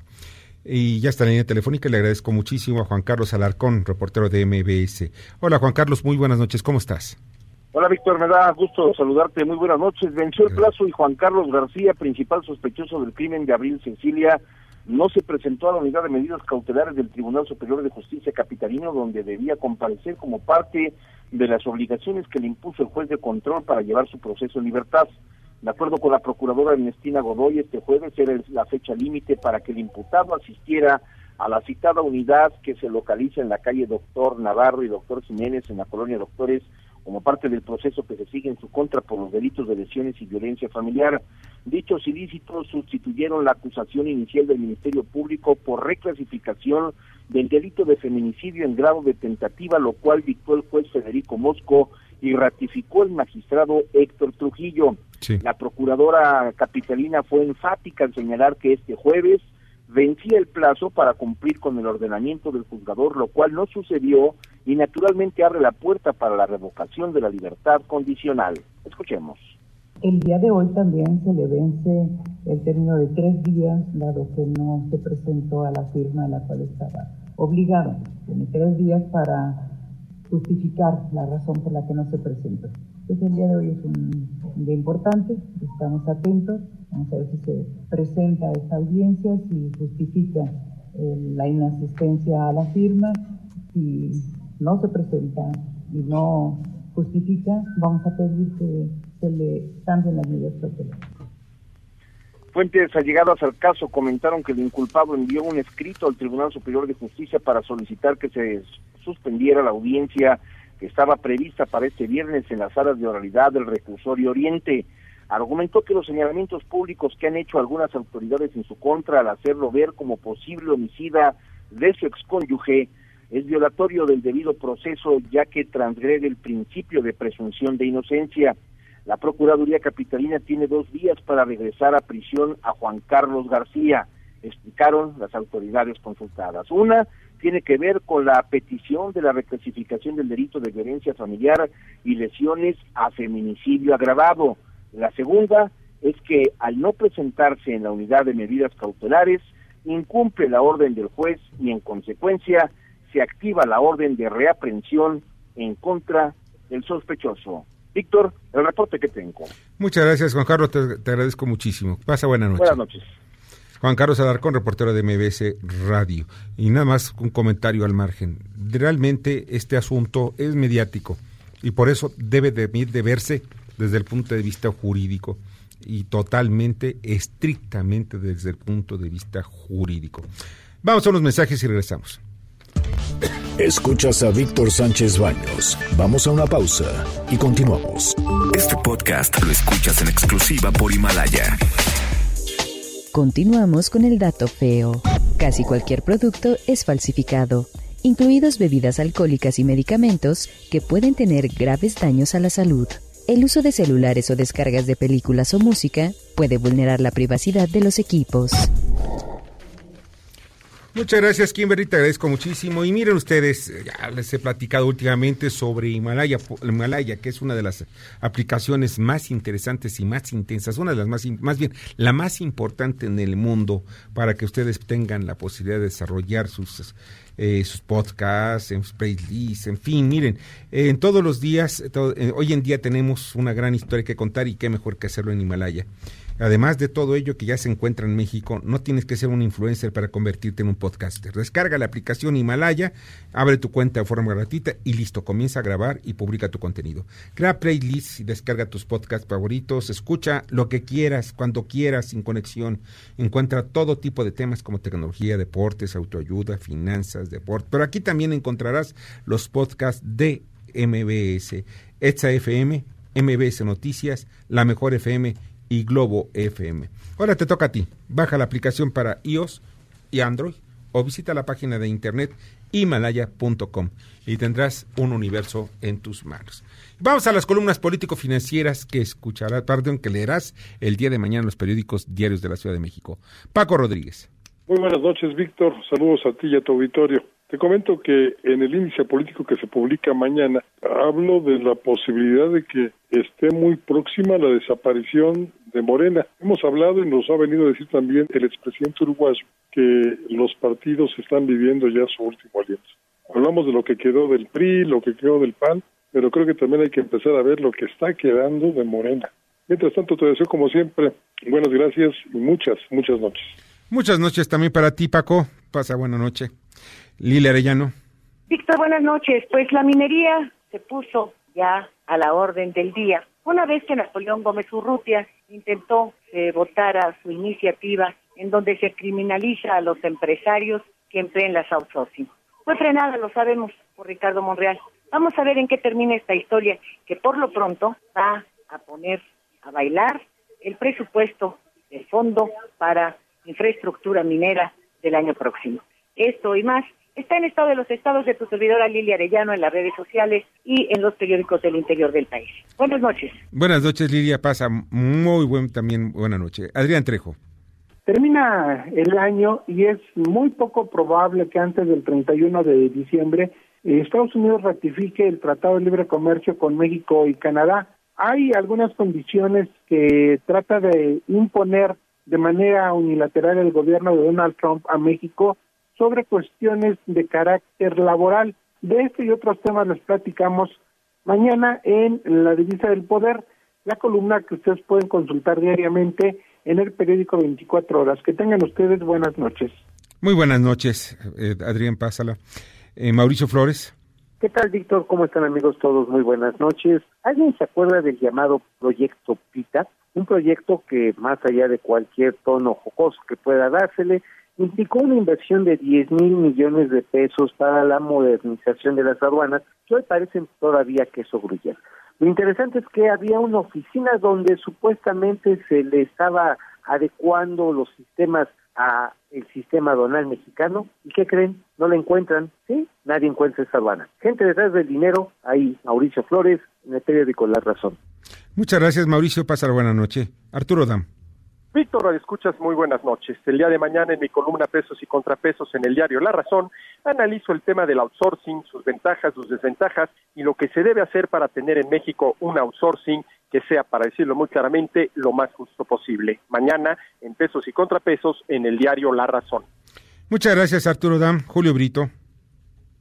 Y ya está en la línea telefónica. Le agradezco muchísimo a Juan Carlos Alarcón, reportero de MBS. Hola, Juan Carlos. Muy buenas noches. ¿Cómo estás? Hola Víctor, me da gusto saludarte. Muy buenas noches. Venció el plazo y Juan Carlos García, principal sospechoso del crimen de Abril Cecilia, no se presentó a la unidad de medidas cautelares del Tribunal Superior de Justicia Capitalino, donde debía comparecer como parte de las obligaciones que le impuso el juez de control para llevar su proceso en libertad. De acuerdo con la procuradora Ernestina Godoy, este jueves era la fecha límite para que el imputado asistiera a la citada unidad que se localiza en la calle Doctor Navarro y Doctor Jiménez en la colonia Doctores como parte del proceso que se sigue en su contra por los delitos de lesiones y violencia familiar. Dichos ilícitos sustituyeron la acusación inicial del Ministerio Público por reclasificación del delito de feminicidio en grado de tentativa, lo cual dictó el juez Federico Mosco y ratificó el magistrado Héctor Trujillo. La procuradora capitalina fue enfática al señalar que este jueves vencía el plazo para cumplir con el ordenamiento del juzgador, lo cual no sucedió y naturalmente abre la puerta para la revocación de la libertad condicional. Escuchemos. El día de hoy también se le vence el término de tres días, dado que no se presentó a la firma a la cual estaba obligado. Tiene tres días para justificar la razón por la que no se presentó. Entonces el día de hoy es un día importante, estamos atentos, vamos a ver si se presenta esta audiencia, si justifica eh, la inasistencia a la firma, si no se presenta y no justifica, vamos a pedir que se le cambien las medidas cautelares. Fuentes allegadas al caso comentaron que el inculpado envió un escrito al Tribunal Superior de Justicia para solicitar que se suspendiera la audiencia que estaba prevista para este viernes en las salas de oralidad del recursorio Oriente. Argumentó que los señalamientos públicos que han hecho algunas autoridades en su contra al hacerlo ver como posible homicida de su excónyuge es violatorio del debido proceso ya que transgrede el principio de presunción de inocencia. La Procuraduría Capitalina tiene dos días para regresar a prisión a Juan Carlos García, explicaron las autoridades consultadas. Una, tiene que ver con la petición de la reclasificación del delito de violencia familiar y lesiones a feminicidio agravado. La segunda es que al no presentarse en la unidad de medidas cautelares, incumple la orden del juez y en consecuencia se activa la orden de reaprensión en contra del sospechoso. Víctor, el reporte que tengo. Muchas gracias, Juan Carlos, te, agradezco muchísimo. Pasa buena noche. Buenas noches. Juan Carlos Alarcón, reportero de MBS Radio. Y nada más un comentario al margen. Realmente este asunto es mediático y por eso debe de, de verse desde el punto de vista jurídico y totalmente, estrictamente desde el punto de vista jurídico. Vamos a unos mensajes y regresamos. Escuchas a Víctor Sánchez Baños. Vamos a una pausa y continuamos. Este podcast lo escuchas en exclusiva por Himalaya. Continuamos con el dato feo. Casi cualquier producto es falsificado, incluidos bebidas alcohólicas y medicamentos que pueden tener graves daños a la salud. El uso de celulares o descargas de películas o música puede vulnerar la privacidad de los equipos. Muchas gracias, Kimberly, te agradezco muchísimo. Y miren ustedes, ya les he platicado últimamente sobre Himalaya, Himalaya, que es una de las aplicaciones más interesantes y más intensas, una de las más, más bien, la más importante en el mundo para que ustedes tengan la posibilidad de desarrollar sus eh, sus podcasts, en playlists, en fin, miren, en todos los días, eh, hoy en día tenemos una gran historia que contar y qué mejor que hacerlo en Himalaya. Además de todo ello que ya se encuentra en México, no tienes que ser un influencer para convertirte en un podcaster. Descarga la aplicación Himalaya, abre tu cuenta de forma gratuita y listo, comienza a grabar y publica tu contenido. Crea playlists y descarga tus podcasts favoritos, escucha lo que quieras, cuando quieras, sin conexión. Encuentra todo tipo de temas como tecnología, deportes, autoayuda, finanzas, deporte. Pero aquí también encontrarás los podcasts de MBS, ETSA FM, MBS Noticias, La Mejor FM y Globo FM. Ahora te toca a ti. Baja la aplicación para iOS y Android o visita la página de internet himalaya.com y tendrás un universo en tus manos. Vamos a las columnas político-financieras que escucharás, perdón, que leerás el día de mañana en los periódicos diarios de la Ciudad de México. Paco Rodríguez. Muy buenas noches, Víctor. Saludos a ti y a tu auditorio. Te comento que en el índice político que se publica mañana hablo de la posibilidad de que esté muy próxima la desaparición de Morena. Hemos hablado y nos ha venido a decir también el expresidente uruguayo que los partidos están viviendo ya su último aliento. Hablamos de lo que quedó del PRI, lo que quedó del PAN, pero creo que también hay que empezar a ver lo que está quedando de Morena. Mientras tanto, te deseo como siempre buenas gracias y muchas, muchas noches. Muchas noches también para ti, Paco. Pasa buena noche. Lila Arellano. Víctor, buenas noches. Pues la minería se puso ya a la orden del día. Una vez que Napoleón Gómez Urrutia intentó que votara su iniciativa en donde se criminaliza a los empresarios que empleen las outsourcing. Fue frenada, lo sabemos, por Ricardo Monreal. Vamos a ver en qué termina esta historia, que por lo pronto va a poner a bailar el presupuesto del fondo para infraestructura minera del año próximo. Esto y más está en estado de los estados de tu servidora Lilia Arellano en las redes sociales y en los periódicos del interior del país. Buenas noches. Buenas noches, Lilia. Pasa muy buen también. Buena noche. Adrián Trejo. Termina el año y es muy poco probable que antes del 31 de diciembre eh, Estados Unidos ratifique el Tratado de Libre Comercio con México y Canadá. Hay algunas condiciones que trata de imponer de manera unilateral el gobierno de Donald Trump a México sobre cuestiones de carácter laboral. De este y otros temas les platicamos mañana en La Divisa del Poder, la columna que ustedes pueden consultar diariamente en el periódico 24 horas. Que tengan ustedes buenas noches. Muy buenas noches, eh, Adrián Pásala. Eh, Mauricio Flores. ¿Qué tal, Víctor? ¿Cómo están, amigos? Todos muy buenas noches. ¿Alguien se acuerda del llamado Proyecto PITA? Un proyecto que, más allá de cualquier tono jocoso que pueda dársele, implicó una inversión de 10 mil millones de pesos para la modernización de las aduanas, que hoy parecen todavía queso gruyere. Lo interesante es que había una oficina donde supuestamente se le estaba adecuando los sistemas a el sistema aduanal mexicano y ¿qué creen? No la encuentran, ¿sí? Nadie encuentra esa aduana. Gente detrás del dinero, ahí Mauricio Flores, en el periódico La Razón. Muchas gracias Mauricio, pasa buena noche. Arturo Dam. Víctor, escuchas muy buenas noches. El día de mañana en mi columna Pesos y Contrapesos en el diario La Razón, analizo el tema del outsourcing, sus ventajas, sus desventajas y lo que se debe hacer para tener en México un outsourcing que sea, para decirlo muy claramente, lo más justo posible. Mañana en Pesos y Contrapesos en el diario La Razón. Muchas gracias, Arturo Dam. Julio Brito.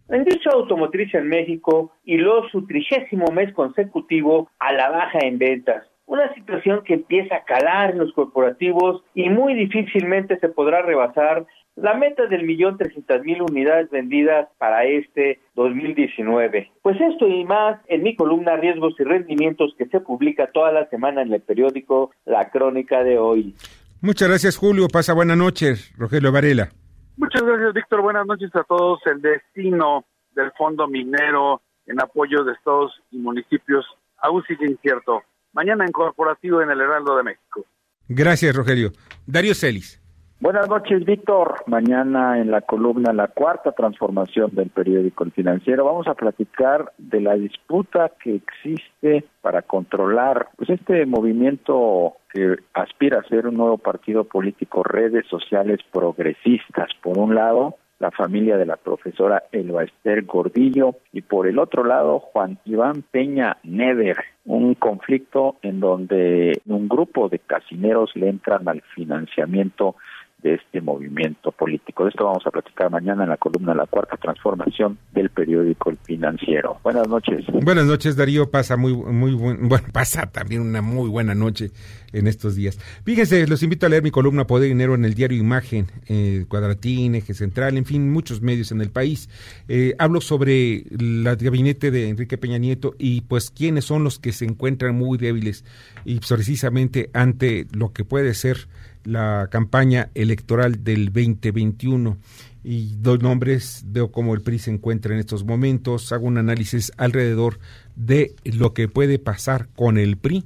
La industria automotriz en México hiló su trigésimo mes consecutivo a la baja en ventas una situación que empieza a calar en los corporativos y muy difícilmente se podrá rebasar la meta del millón trescientas mil unidades vendidas para este 2019. Pues esto y más en mi columna Riesgos y Rendimientos que se publica toda la semana en el periódico La Crónica de hoy. Muchas gracias Julio, pasa buenas noches, Rogelio Varela. Muchas gracias Víctor, buenas noches a todos. El destino del fondo minero en apoyo de estados y municipios aún sigue incierto mañana en Corporativo en el Heraldo de México. Gracias, Rogelio. Darío Celis. Buenas noches, Víctor. Mañana en la columna La Cuarta Transformación del periódico El Financiero vamos a platicar de la disputa que existe para controlar pues este movimiento que aspira a ser un nuevo partido político, redes sociales progresistas, por un lado, la familia de la profesora Elba Esther Gordillo. Y por el otro lado Juan Iván Peña Neder, un conflicto en donde un grupo de casineros le entran al financiamiento de este movimiento político. De esto vamos a platicar mañana en la columna La Cuarta Transformación del periódico Financiero. Buenas noches. Buenas noches, Darío. Pasa muy, muy buen, bueno, pasa también una muy buena noche en estos días. Fíjense, los invito a leer mi columna Poder y Dinero en el diario Imagen, eh, Cuadratín, Eje Central, en fin, muchos medios en el país. Eh, hablo sobre el gabinete de Enrique Peña Nieto y pues quiénes son los que se encuentran muy débiles y precisamente ante lo que puede ser la campaña electoral del 2021 y doy nombres, veo cómo el PRI se encuentra en estos momentos, hago un análisis alrededor de lo que puede pasar con el PRI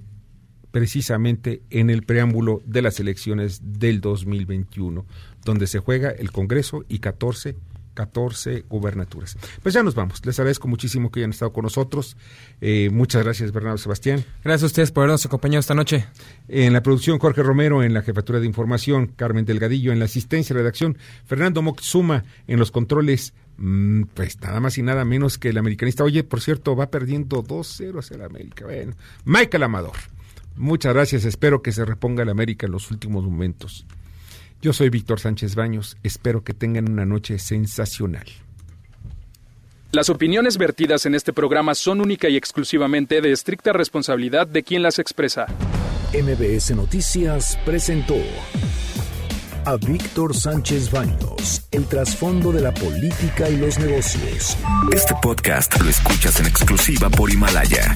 precisamente en el preámbulo de las elecciones del 2021, donde se juega el Congreso y 14 14 gubernaturas. Pues ya nos vamos. Les agradezco muchísimo que hayan estado con nosotros. Eh, muchas gracias, Bernardo Sebastián. Gracias a ustedes por habernos acompañado esta noche. En la producción, Jorge Romero, en la jefatura de información, Carmen Delgadillo, en la asistencia y redacción, Fernando Moxuma, en los controles, mm, pues nada más y nada menos que el americanista. Oye, por cierto, va perdiendo 2-0 hacia el América. Bueno, Michael Amador. Muchas gracias. Espero que se reponga el América en los últimos momentos. Yo soy Víctor Sánchez Baños. Espero que tengan una noche sensacional. Las opiniones vertidas en este programa son única y exclusivamente de estricta responsabilidad de quien las expresa. MBS Noticias presentó a Víctor Sánchez Baños, el trasfondo de la política y los negocios. Este podcast lo escuchas en exclusiva por Himalaya.